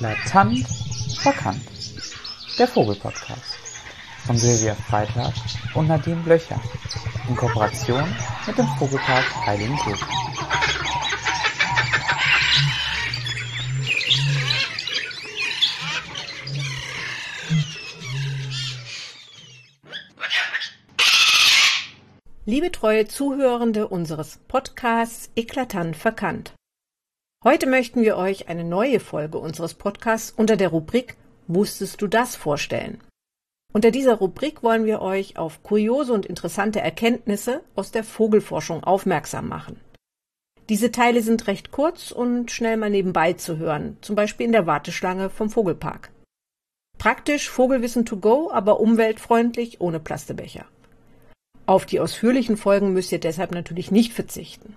Eklatant verkannt. Der Vogelpodcast von Silvia Freitag und Nadine Blöcher in Kooperation mit dem Vogelpark Heiligenkirchen. Liebe treue Zuhörende unseres Podcasts Eklatant verkannt. Heute möchten wir euch eine neue Folge unseres Podcasts unter der Rubrik Wusstest du das vorstellen? Unter dieser Rubrik wollen wir euch auf kuriose und interessante Erkenntnisse aus der Vogelforschung aufmerksam machen. Diese Teile sind recht kurz und schnell mal nebenbei zu hören, zum Beispiel in der Warteschlange vom Vogelpark. Praktisch Vogelwissen to go, aber umweltfreundlich ohne Plastebecher. Auf die ausführlichen Folgen müsst ihr deshalb natürlich nicht verzichten.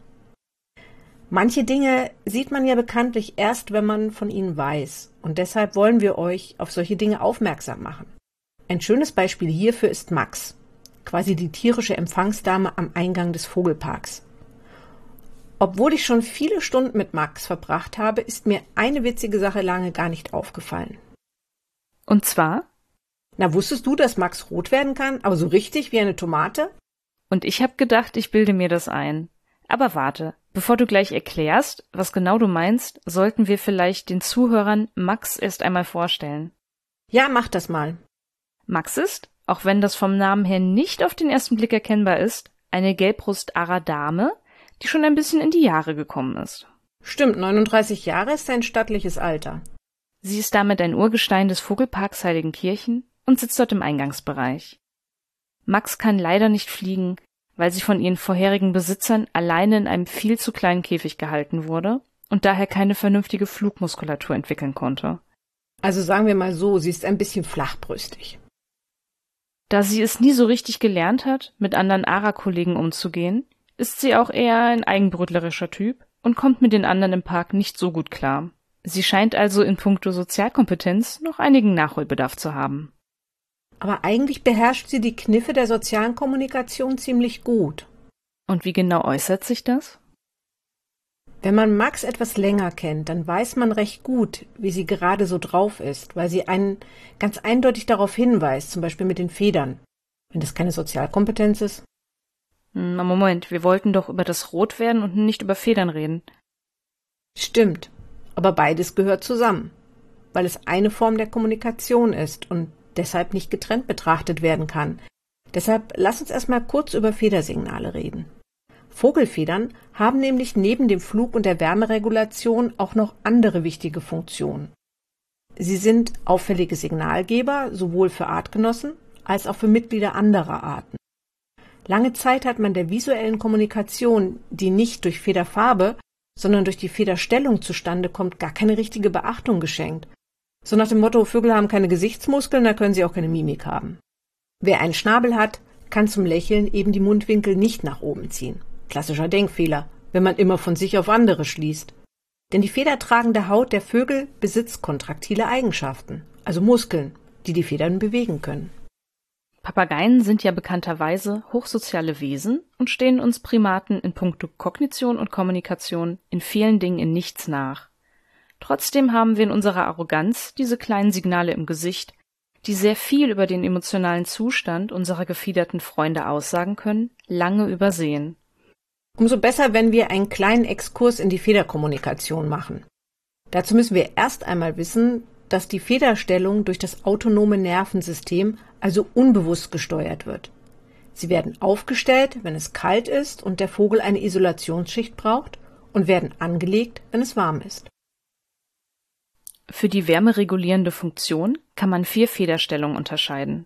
Manche Dinge sieht man ja bekanntlich erst, wenn man von ihnen weiß, und deshalb wollen wir euch auf solche Dinge aufmerksam machen. Ein schönes Beispiel hierfür ist Max, quasi die tierische Empfangsdame am Eingang des Vogelparks. Obwohl ich schon viele Stunden mit Max verbracht habe, ist mir eine witzige Sache lange gar nicht aufgefallen. Und zwar? Na, wusstest du, dass Max rot werden kann, aber so richtig wie eine Tomate? Und ich hab gedacht, ich bilde mir das ein. Aber warte, bevor du gleich erklärst, was genau du meinst, sollten wir vielleicht den Zuhörern Max erst einmal vorstellen. Ja, mach das mal. Max ist, auch wenn das vom Namen her nicht auf den ersten Blick erkennbar ist, eine Gelbrust-Ara-Dame, die schon ein bisschen in die Jahre gekommen ist. Stimmt, 39 Jahre ist ein stattliches Alter. Sie ist damit ein Urgestein des Vogelparks Heiligenkirchen und sitzt dort im Eingangsbereich. Max kann leider nicht fliegen, weil sie von ihren vorherigen Besitzern alleine in einem viel zu kleinen Käfig gehalten wurde und daher keine vernünftige Flugmuskulatur entwickeln konnte. Also sagen wir mal so, sie ist ein bisschen flachbrüstig. Da sie es nie so richtig gelernt hat, mit anderen ARA-Kollegen umzugehen, ist sie auch eher ein eigenbrötlerischer Typ und kommt mit den anderen im Park nicht so gut klar. Sie scheint also in puncto Sozialkompetenz noch einigen Nachholbedarf zu haben. Aber eigentlich beherrscht sie die Kniffe der sozialen Kommunikation ziemlich gut. Und wie genau äußert sich das? Wenn man Max etwas länger kennt, dann weiß man recht gut, wie sie gerade so drauf ist, weil sie einen ganz eindeutig darauf hinweist, zum Beispiel mit den Federn. Wenn das keine Sozialkompetenz ist. Hm, Moment, wir wollten doch über das Rotwerden und nicht über Federn reden. Stimmt, aber beides gehört zusammen, weil es eine Form der Kommunikation ist und deshalb nicht getrennt betrachtet werden kann. Deshalb lass uns erstmal kurz über Federsignale reden. Vogelfedern haben nämlich neben dem Flug und der Wärmeregulation auch noch andere wichtige Funktionen. Sie sind auffällige Signalgeber sowohl für Artgenossen als auch für Mitglieder anderer Arten. Lange Zeit hat man der visuellen Kommunikation, die nicht durch Federfarbe, sondern durch die Federstellung zustande kommt, gar keine richtige Beachtung geschenkt so nach dem Motto, Vögel haben keine Gesichtsmuskeln, da können sie auch keine Mimik haben. Wer einen Schnabel hat, kann zum Lächeln eben die Mundwinkel nicht nach oben ziehen. Klassischer Denkfehler, wenn man immer von sich auf andere schließt. Denn die federtragende Haut der Vögel besitzt kontraktile Eigenschaften, also Muskeln, die die Federn bewegen können. Papageien sind ja bekannterweise hochsoziale Wesen und stehen uns Primaten in puncto Kognition und Kommunikation in vielen Dingen in nichts nach. Trotzdem haben wir in unserer Arroganz diese kleinen Signale im Gesicht, die sehr viel über den emotionalen Zustand unserer gefiederten Freunde aussagen können, lange übersehen. Umso besser, wenn wir einen kleinen Exkurs in die Federkommunikation machen. Dazu müssen wir erst einmal wissen, dass die Federstellung durch das autonome Nervensystem, also unbewusst gesteuert wird. Sie werden aufgestellt, wenn es kalt ist und der Vogel eine Isolationsschicht braucht, und werden angelegt, wenn es warm ist. Für die wärmeregulierende Funktion kann man vier Federstellungen unterscheiden.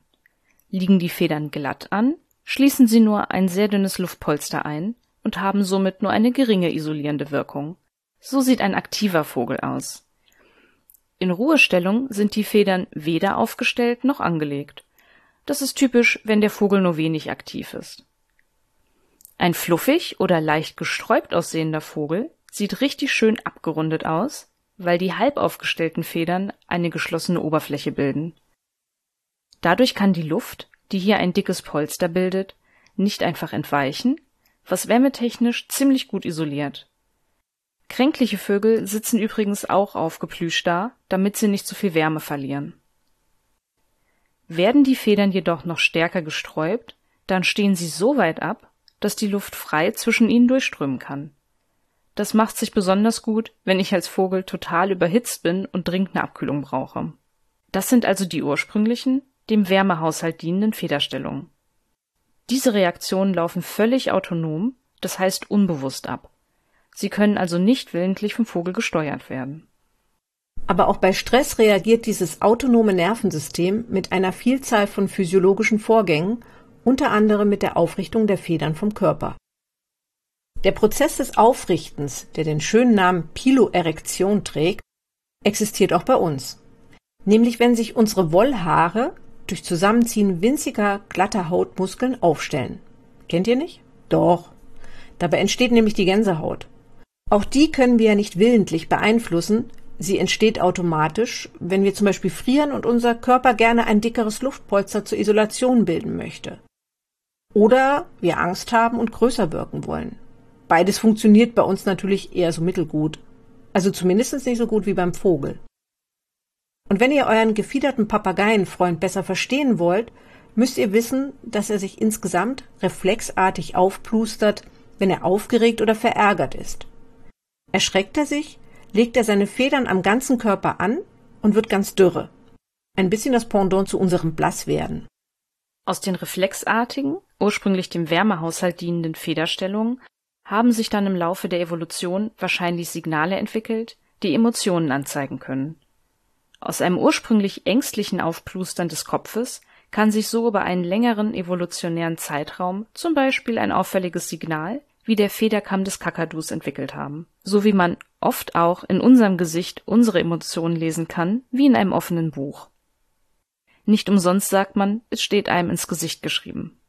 Liegen die Federn glatt an, schließen sie nur ein sehr dünnes Luftpolster ein und haben somit nur eine geringe isolierende Wirkung. So sieht ein aktiver Vogel aus. In Ruhestellung sind die Federn weder aufgestellt noch angelegt. Das ist typisch, wenn der Vogel nur wenig aktiv ist. Ein fluffig oder leicht gesträubt aussehender Vogel sieht richtig schön abgerundet aus, weil die halb aufgestellten Federn eine geschlossene Oberfläche bilden. Dadurch kann die Luft, die hier ein dickes Polster bildet, nicht einfach entweichen, was wärmetechnisch ziemlich gut isoliert. Kränkliche Vögel sitzen übrigens auch aufgeplüscht da, damit sie nicht zu viel Wärme verlieren. Werden die Federn jedoch noch stärker gesträubt, dann stehen sie so weit ab, dass die Luft frei zwischen ihnen durchströmen kann. Das macht sich besonders gut, wenn ich als Vogel total überhitzt bin und dringend eine Abkühlung brauche. Das sind also die ursprünglichen, dem Wärmehaushalt dienenden Federstellungen. Diese Reaktionen laufen völlig autonom, das heißt unbewusst ab. Sie können also nicht willentlich vom Vogel gesteuert werden. Aber auch bei Stress reagiert dieses autonome Nervensystem mit einer Vielzahl von physiologischen Vorgängen, unter anderem mit der Aufrichtung der Federn vom Körper. Der Prozess des Aufrichtens, der den schönen Namen Piloerektion trägt, existiert auch bei uns. Nämlich wenn sich unsere Wollhaare durch Zusammenziehen winziger, glatter Hautmuskeln aufstellen. Kennt ihr nicht? Doch. Dabei entsteht nämlich die Gänsehaut. Auch die können wir ja nicht willentlich beeinflussen, sie entsteht automatisch, wenn wir zum Beispiel frieren und unser Körper gerne ein dickeres Luftpolster zur Isolation bilden möchte. Oder wir Angst haben und größer wirken wollen. Beides funktioniert bei uns natürlich eher so mittelgut. Also zumindest nicht so gut wie beim Vogel. Und wenn ihr euren gefiederten Papageienfreund besser verstehen wollt, müsst ihr wissen, dass er sich insgesamt reflexartig aufplustert, wenn er aufgeregt oder verärgert ist. Erschreckt er sich, legt er seine Federn am ganzen Körper an und wird ganz dürre. Ein bisschen das Pendant zu unserem Blasswerden. Aus den reflexartigen, ursprünglich dem Wärmehaushalt dienenden Federstellungen haben sich dann im Laufe der Evolution wahrscheinlich Signale entwickelt, die Emotionen anzeigen können. Aus einem ursprünglich ängstlichen Aufplustern des Kopfes kann sich so über einen längeren evolutionären Zeitraum zum Beispiel ein auffälliges Signal wie der Federkamm des Kakadus entwickelt haben, so wie man oft auch in unserem Gesicht unsere Emotionen lesen kann, wie in einem offenen Buch. Nicht umsonst sagt man, es steht einem ins Gesicht geschrieben.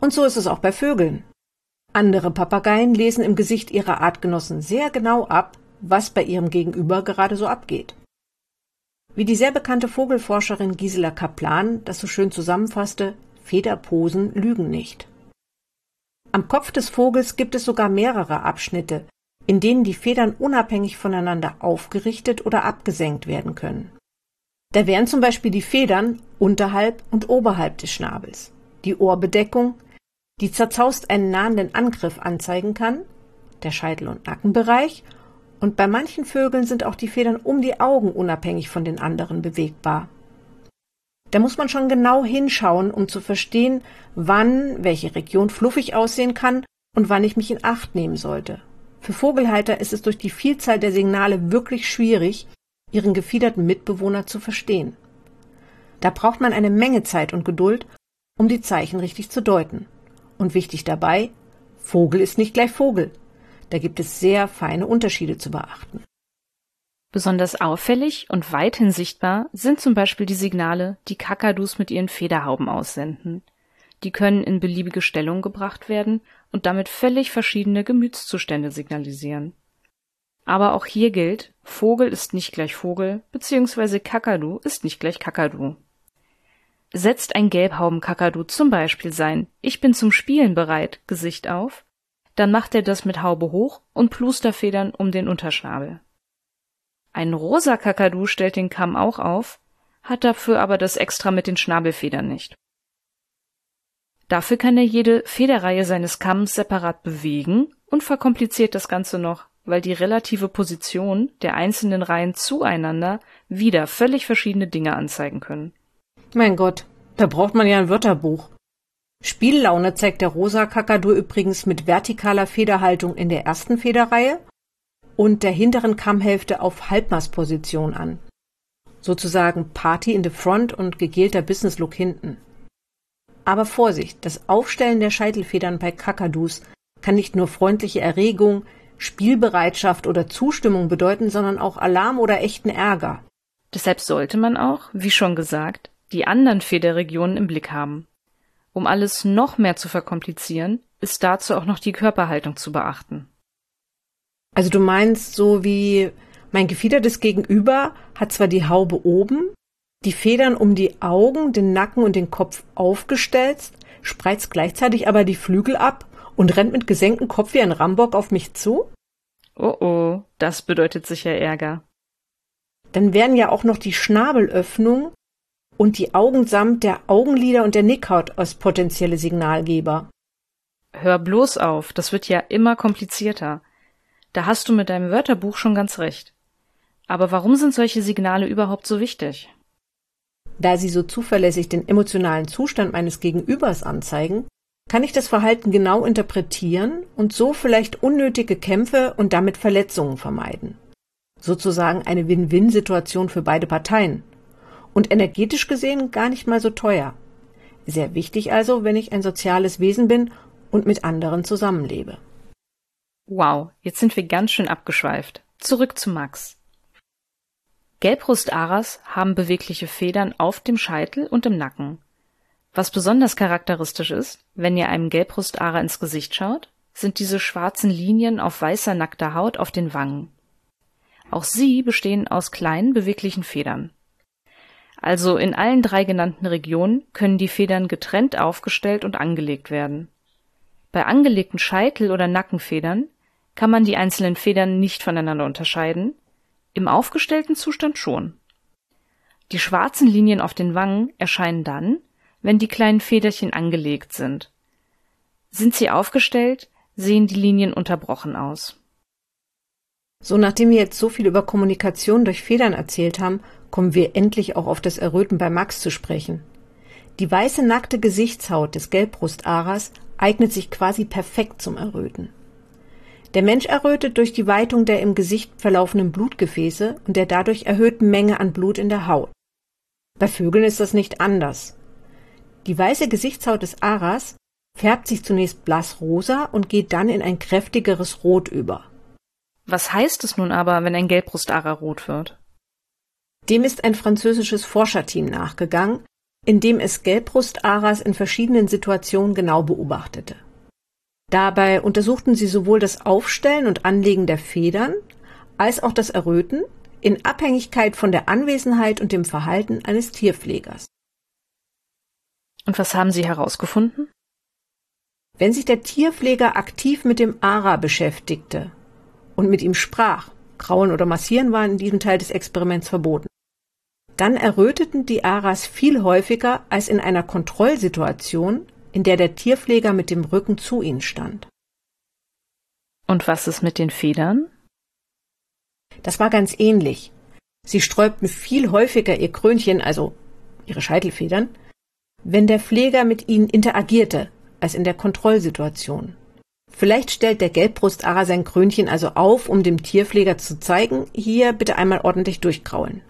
Und so ist es auch bei Vögeln. Andere Papageien lesen im Gesicht ihrer Artgenossen sehr genau ab, was bei ihrem Gegenüber gerade so abgeht. Wie die sehr bekannte Vogelforscherin Gisela Kaplan das so schön zusammenfasste, Federposen lügen nicht. Am Kopf des Vogels gibt es sogar mehrere Abschnitte, in denen die Federn unabhängig voneinander aufgerichtet oder abgesenkt werden können. Da wären zum Beispiel die Federn unterhalb und oberhalb des Schnabels, die Ohrbedeckung, die zerzaust einen nahenden Angriff anzeigen kann, der Scheitel- und Nackenbereich und bei manchen Vögeln sind auch die Federn um die Augen unabhängig von den anderen bewegbar. Da muss man schon genau hinschauen, um zu verstehen, wann welche Region fluffig aussehen kann und wann ich mich in Acht nehmen sollte. Für Vogelhalter ist es durch die Vielzahl der Signale wirklich schwierig, ihren gefiederten Mitbewohner zu verstehen. Da braucht man eine Menge Zeit und Geduld, um die Zeichen richtig zu deuten. Und wichtig dabei, Vogel ist nicht gleich Vogel. Da gibt es sehr feine Unterschiede zu beachten. Besonders auffällig und weithin sichtbar sind zum Beispiel die Signale, die Kakadus mit ihren Federhauben aussenden. Die können in beliebige Stellung gebracht werden und damit völlig verschiedene Gemütszustände signalisieren. Aber auch hier gilt, Vogel ist nicht gleich Vogel, beziehungsweise Kakadu ist nicht gleich Kakadu. Setzt ein Gelbhaubenkakadu zum Beispiel sein Ich bin zum Spielen bereit Gesicht auf, dann macht er das mit Haube hoch und Plusterfedern um den Unterschnabel. Ein rosa Kakadu stellt den Kamm auch auf, hat dafür aber das Extra mit den Schnabelfedern nicht. Dafür kann er jede Federreihe seines Kamms separat bewegen und verkompliziert das Ganze noch, weil die relative Position der einzelnen Reihen zueinander wieder völlig verschiedene Dinge anzeigen können. Mein Gott, da braucht man ja ein Wörterbuch. Spiellaune zeigt der rosa Kakadu übrigens mit vertikaler Federhaltung in der ersten Federreihe und der hinteren Kammhälfte auf Halbmastposition an. Sozusagen Party in the front und gegelter Business Look hinten. Aber Vorsicht, das Aufstellen der Scheitelfedern bei Kakadus kann nicht nur freundliche Erregung, Spielbereitschaft oder Zustimmung bedeuten, sondern auch Alarm oder echten Ärger. Deshalb sollte man auch, wie schon gesagt, die anderen Federregionen im Blick haben. Um alles noch mehr zu verkomplizieren, ist dazu auch noch die Körperhaltung zu beachten. Also du meinst so wie mein gefiedertes Gegenüber hat zwar die Haube oben, die Federn um die Augen, den Nacken und den Kopf aufgestellt, spreizt gleichzeitig aber die Flügel ab und rennt mit gesenktem Kopf wie ein Rambock auf mich zu? Oh oh, das bedeutet sicher Ärger. Dann wären ja auch noch die Schnabelöffnung und die Augen samt der Augenlider und der Nickhaut als potenzielle Signalgeber. Hör bloß auf, das wird ja immer komplizierter. Da hast du mit deinem Wörterbuch schon ganz recht. Aber warum sind solche Signale überhaupt so wichtig? Da sie so zuverlässig den emotionalen Zustand meines Gegenübers anzeigen, kann ich das Verhalten genau interpretieren und so vielleicht unnötige Kämpfe und damit Verletzungen vermeiden. Sozusagen eine Win-Win-Situation für beide Parteien. Und energetisch gesehen gar nicht mal so teuer. Sehr wichtig also, wenn ich ein soziales Wesen bin und mit anderen zusammenlebe. Wow, jetzt sind wir ganz schön abgeschweift. Zurück zu Max. Gelbrust-Aras haben bewegliche Federn auf dem Scheitel und im Nacken. Was besonders charakteristisch ist, wenn ihr einem Gelbrust-Ara ins Gesicht schaut, sind diese schwarzen Linien auf weißer nackter Haut auf den Wangen. Auch sie bestehen aus kleinen beweglichen Federn. Also in allen drei genannten Regionen können die Federn getrennt aufgestellt und angelegt werden. Bei angelegten Scheitel- oder Nackenfedern kann man die einzelnen Federn nicht voneinander unterscheiden, im aufgestellten Zustand schon. Die schwarzen Linien auf den Wangen erscheinen dann, wenn die kleinen Federchen angelegt sind. Sind sie aufgestellt, sehen die Linien unterbrochen aus. So, nachdem wir jetzt so viel über Kommunikation durch Federn erzählt haben, kommen wir endlich auch auf das Erröten bei Max zu sprechen. Die weiße nackte Gesichtshaut des Gelbbrustaras eignet sich quasi perfekt zum Erröten. Der Mensch errötet durch die Weitung der im Gesicht verlaufenden Blutgefäße und der dadurch erhöhten Menge an Blut in der Haut. Bei Vögeln ist das nicht anders. Die weiße Gesichtshaut des Aras färbt sich zunächst blassrosa und geht dann in ein kräftigeres Rot über. Was heißt es nun aber, wenn ein Gelbbrustara rot wird? Dem ist ein französisches Forscherteam nachgegangen, in dem es Gelbbrustaras in verschiedenen Situationen genau beobachtete. Dabei untersuchten sie sowohl das Aufstellen und Anlegen der Federn als auch das Erröten in Abhängigkeit von der Anwesenheit und dem Verhalten eines Tierpflegers. Und was haben Sie herausgefunden? Wenn sich der Tierpfleger aktiv mit dem Ara beschäftigte und mit ihm sprach, Krauen oder Massieren waren in diesem Teil des Experiments verboten, dann erröteten die Aras viel häufiger als in einer Kontrollsituation, in der der Tierpfleger mit dem Rücken zu ihnen stand. Und was ist mit den Federn? Das war ganz ähnlich. Sie sträubten viel häufiger ihr Krönchen, also ihre Scheitelfedern, wenn der Pfleger mit ihnen interagierte, als in der Kontrollsituation. Vielleicht stellt der Gelbbrustara sein Krönchen also auf, um dem Tierpfleger zu zeigen, hier bitte einmal ordentlich durchkraulen.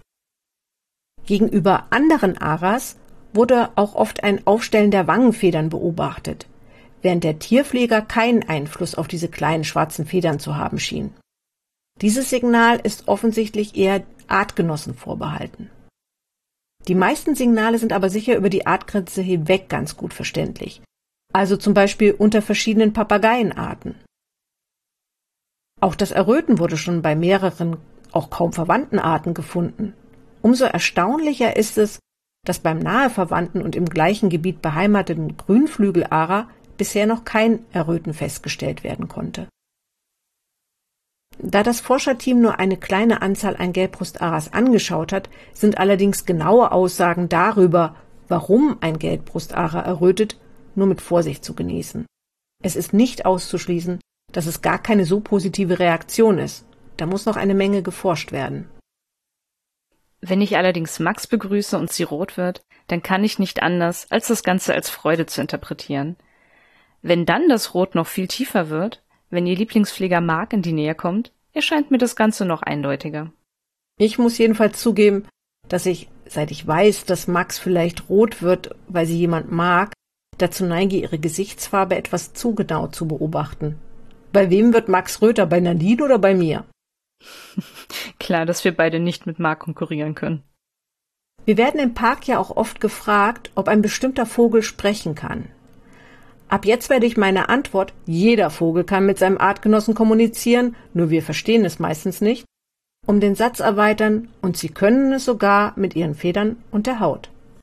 Gegenüber anderen Aras wurde auch oft ein Aufstellen der Wangenfedern beobachtet, während der Tierpfleger keinen Einfluss auf diese kleinen schwarzen Federn zu haben schien. Dieses Signal ist offensichtlich eher Artgenossen vorbehalten. Die meisten Signale sind aber sicher über die Artgrenze hinweg ganz gut verständlich, also zum Beispiel unter verschiedenen Papageienarten. Auch das Erröten wurde schon bei mehreren, auch kaum verwandten Arten gefunden. Umso erstaunlicher ist es, dass beim nahe verwandten und im gleichen Gebiet beheimateten Grünflügelara bisher noch kein Erröten festgestellt werden konnte. Da das Forscherteam nur eine kleine Anzahl an Gelbbrustaras angeschaut hat, sind allerdings genaue Aussagen darüber, warum ein Gelbbrustara errötet, nur mit Vorsicht zu genießen. Es ist nicht auszuschließen, dass es gar keine so positive Reaktion ist. Da muss noch eine Menge geforscht werden. Wenn ich allerdings Max begrüße und sie rot wird, dann kann ich nicht anders, als das Ganze als Freude zu interpretieren. Wenn dann das Rot noch viel tiefer wird, wenn ihr Lieblingspfleger Mark in die Nähe kommt, erscheint mir das Ganze noch eindeutiger. Ich muss jedenfalls zugeben, dass ich, seit ich weiß, dass Max vielleicht rot wird, weil sie jemand mag, dazu neige, ihre Gesichtsfarbe etwas zu genau zu beobachten. Bei wem wird Max röter, bei Nadine oder bei mir? Klar, dass wir beide nicht mit Mark konkurrieren können. Wir werden im Park ja auch oft gefragt, ob ein bestimmter Vogel sprechen kann. Ab jetzt werde ich meine Antwort, jeder Vogel kann mit seinem Artgenossen kommunizieren, nur wir verstehen es meistens nicht, um den Satz erweitern, und sie können es sogar mit ihren Federn und der Haut.